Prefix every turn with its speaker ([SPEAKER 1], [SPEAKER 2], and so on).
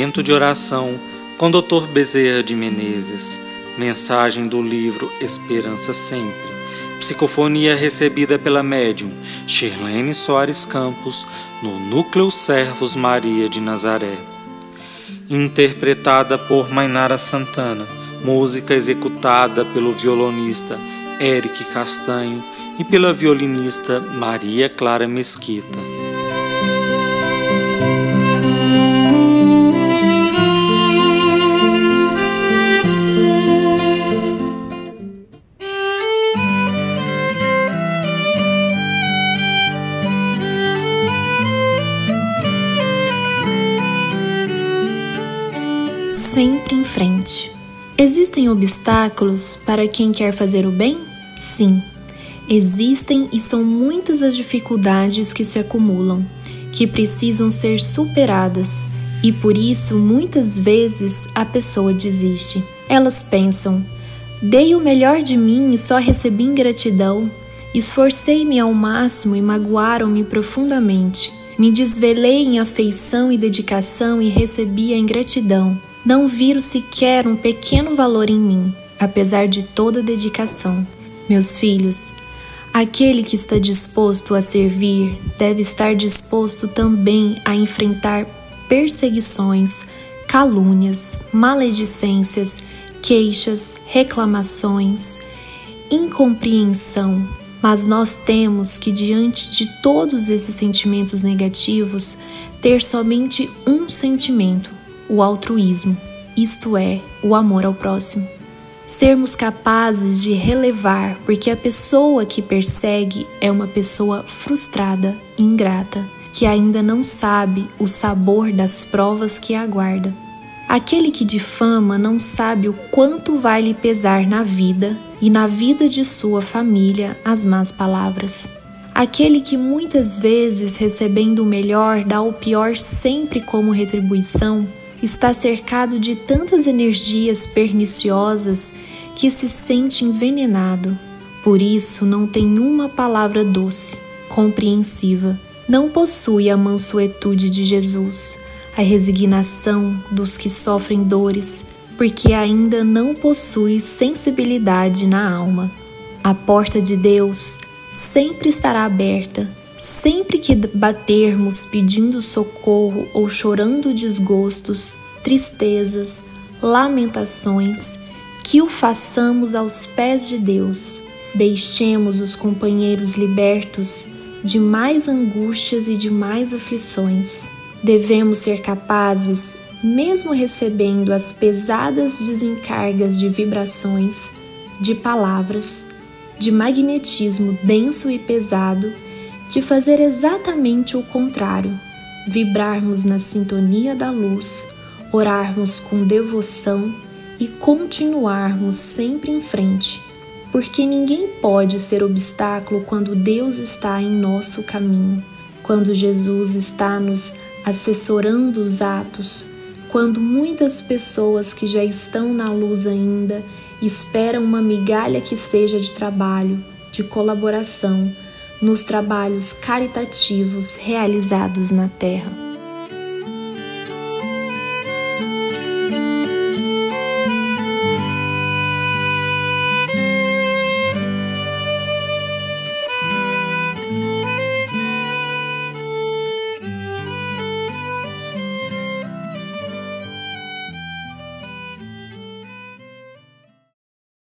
[SPEAKER 1] Momento de oração com Dr. Bezerra de Menezes. Mensagem do livro Esperança Sempre. Psicofonia recebida pela médium Shirlene Soares Campos no Núcleo Servos Maria de Nazaré. Interpretada por Mainara Santana. Música executada pelo violonista Eric Castanho e pela violinista Maria Clara Mesquita.
[SPEAKER 2] Sempre em frente. Existem obstáculos para quem quer fazer o bem? Sim, existem e são muitas as dificuldades que se acumulam, que precisam ser superadas, e por isso muitas vezes a pessoa desiste. Elas pensam: dei o melhor de mim e só recebi ingratidão. Esforcei-me ao máximo e magoaram-me profundamente. Me desvelei em afeição e dedicação e recebi a ingratidão. Não viram sequer um pequeno valor em mim, apesar de toda dedicação. Meus filhos, aquele que está disposto a servir deve estar disposto também a enfrentar perseguições, calúnias, maledicências, queixas, reclamações, incompreensão. Mas nós temos que, diante de todos esses sentimentos negativos, ter somente um sentimento: o altruísmo, isto é, o amor ao próximo sermos capazes de relevar, porque a pessoa que persegue é uma pessoa frustrada, ingrata, que ainda não sabe o sabor das provas que aguarda. Aquele que difama não sabe o quanto vai lhe pesar na vida e na vida de sua família as más palavras. Aquele que muitas vezes, recebendo o melhor, dá o pior sempre como retribuição, está cercado de tantas energias perniciosas que se sente envenenado. Por isso, não tem uma palavra doce, compreensiva. Não possui a mansuetude de Jesus, a resignação dos que sofrem dores, porque ainda não possui sensibilidade na alma. A porta de Deus sempre estará aberta Sempre que batermos pedindo socorro ou chorando desgostos, tristezas, lamentações, que o façamos aos pés de Deus. Deixemos os companheiros libertos de mais angústias e de mais aflições. Devemos ser capazes, mesmo recebendo as pesadas desencargas de vibrações, de palavras, de magnetismo denso e pesado, de fazer exatamente o contrário, vibrarmos na sintonia da luz, orarmos com devoção e continuarmos sempre em frente, porque ninguém pode ser obstáculo quando Deus está em nosso caminho, quando Jesus está nos assessorando os atos, quando muitas pessoas que já estão na luz ainda esperam uma migalha que seja de trabalho, de colaboração, nos trabalhos caritativos realizados na Terra.